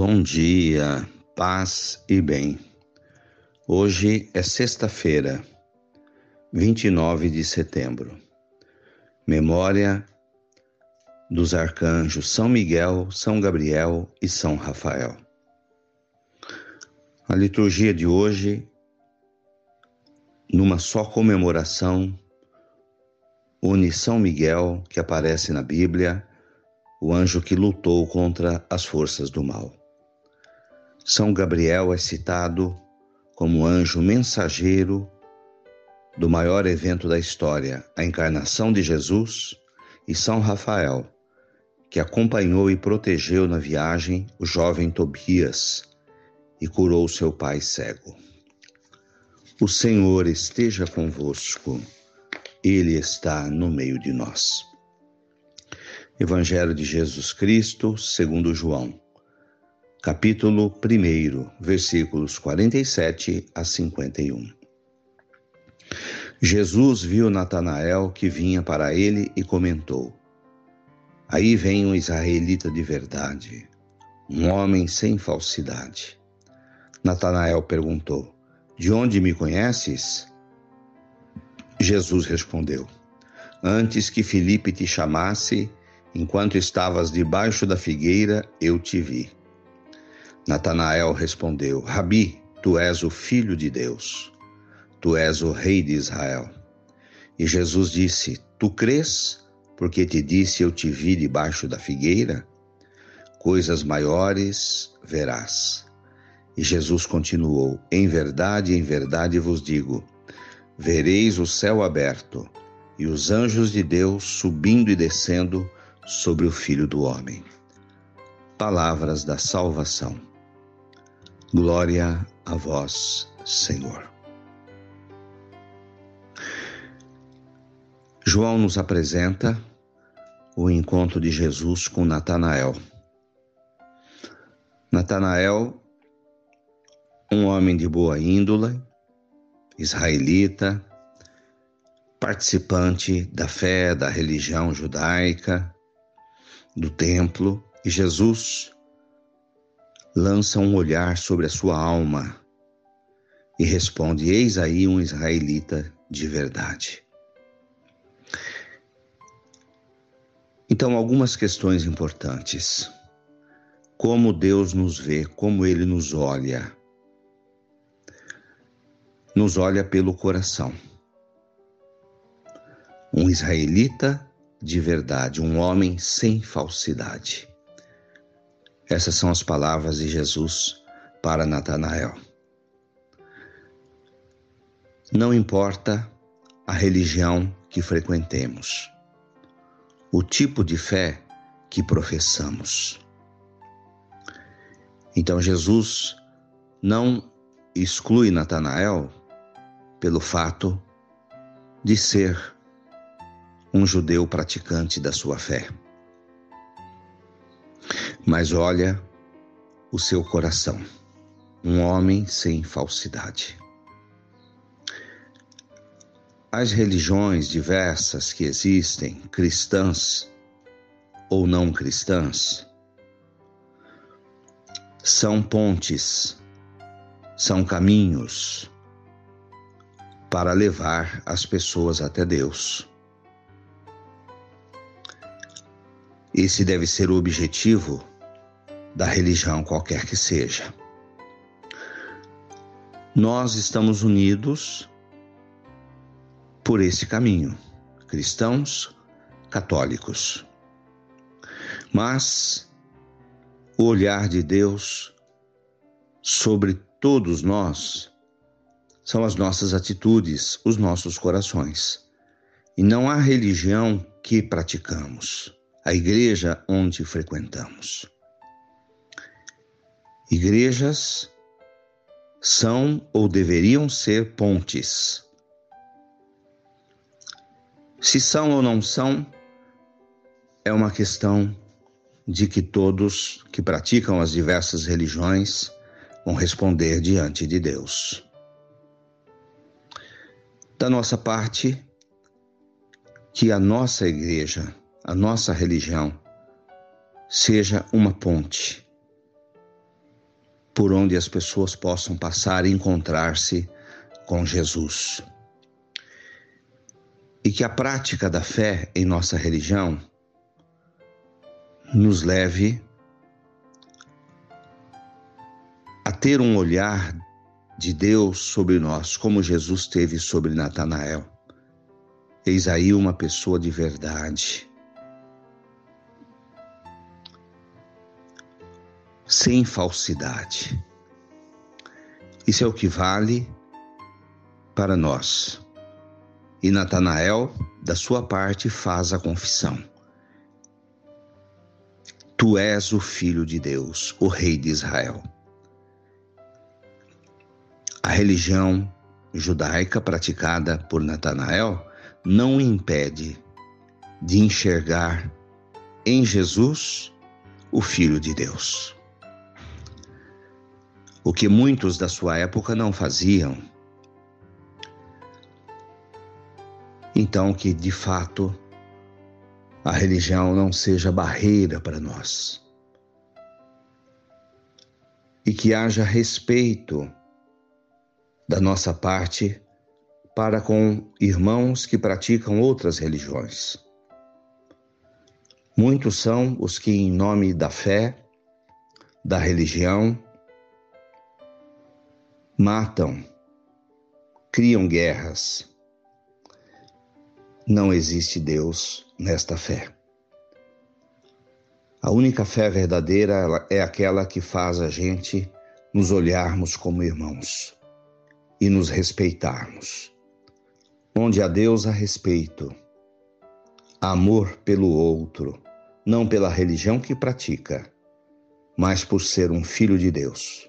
Bom dia, paz e bem. Hoje é sexta-feira, 29 de setembro. Memória dos arcanjos São Miguel, São Gabriel e São Rafael. A liturgia de hoje, numa só comemoração, une São Miguel, que aparece na Bíblia, o anjo que lutou contra as forças do mal. São Gabriel é citado como anjo mensageiro do maior evento da história, a encarnação de Jesus, e São Rafael, que acompanhou e protegeu na viagem o jovem Tobias e curou seu pai cego. O Senhor esteja convosco, Ele está no meio de nós. Evangelho de Jesus Cristo, segundo João, capítulo 1, versículos 47 a 51. Jesus viu Natanael que vinha para ele e comentou: Aí vem um israelita de verdade, um homem sem falsidade. Natanael perguntou: De onde me conheces? Jesus respondeu: Antes que Filipe te chamasse, Enquanto estavas debaixo da figueira, eu te vi. Natanael respondeu: Rabi, tu és o filho de Deus. Tu és o rei de Israel. E Jesus disse: Tu crês, porque te disse eu te vi debaixo da figueira? Coisas maiores verás. E Jesus continuou: Em verdade, em verdade vos digo: vereis o céu aberto e os anjos de Deus subindo e descendo sobre o Filho do Homem. Palavras da salvação. Glória a vós, Senhor. João nos apresenta o encontro de Jesus com Natanael. Natanael, um homem de boa índole, israelita, participante da fé da religião judaica, do templo e Jesus lança um olhar sobre a sua alma e responde: Eis aí um israelita de verdade. Então, algumas questões importantes. Como Deus nos vê, como Ele nos olha. Nos olha pelo coração. Um israelita de verdade, um homem sem falsidade. Essas são as palavras de Jesus para Natanael. Não importa a religião que frequentemos, o tipo de fé que professamos. Então Jesus não exclui Natanael pelo fato de ser um judeu praticante da sua fé. Mas olha o seu coração, um homem sem falsidade. As religiões diversas que existem, cristãs ou não cristãs, são pontes, são caminhos para levar as pessoas até Deus. Esse deve ser o objetivo da religião qualquer que seja. Nós estamos unidos por esse caminho, cristãos, católicos. Mas o olhar de Deus sobre todos nós são as nossas atitudes, os nossos corações. E não há religião que praticamos a igreja onde frequentamos. Igrejas são ou deveriam ser pontes. Se são ou não são, é uma questão de que todos que praticam as diversas religiões vão responder diante de Deus. Da nossa parte, que a nossa igreja a nossa religião seja uma ponte por onde as pessoas possam passar e encontrar-se com Jesus. E que a prática da fé em nossa religião nos leve a ter um olhar de Deus sobre nós, como Jesus teve sobre Natanael. Eis aí uma pessoa de verdade. Sem falsidade. Isso é o que vale para nós. E Natanael, da sua parte, faz a confissão. Tu és o Filho de Deus, o Rei de Israel. A religião judaica praticada por Natanael não o impede de enxergar em Jesus o Filho de Deus. O que muitos da sua época não faziam. Então, que de fato a religião não seja barreira para nós. E que haja respeito da nossa parte para com irmãos que praticam outras religiões. Muitos são os que, em nome da fé, da religião, matam, criam guerras. Não existe Deus nesta fé. A única fé verdadeira é aquela que faz a gente nos olharmos como irmãos e nos respeitarmos. Onde há Deus há respeito, amor pelo outro, não pela religião que pratica, mas por ser um filho de Deus.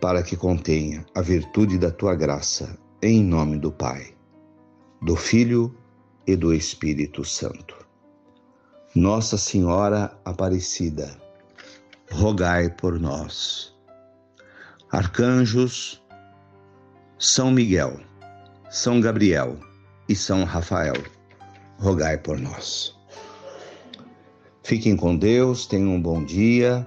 para que contenha a virtude da tua graça, em nome do Pai, do Filho e do Espírito Santo. Nossa Senhora Aparecida, rogai por nós. Arcanjos, são Miguel, São Gabriel e São Rafael, rogai por nós. Fiquem com Deus, tenham um bom dia,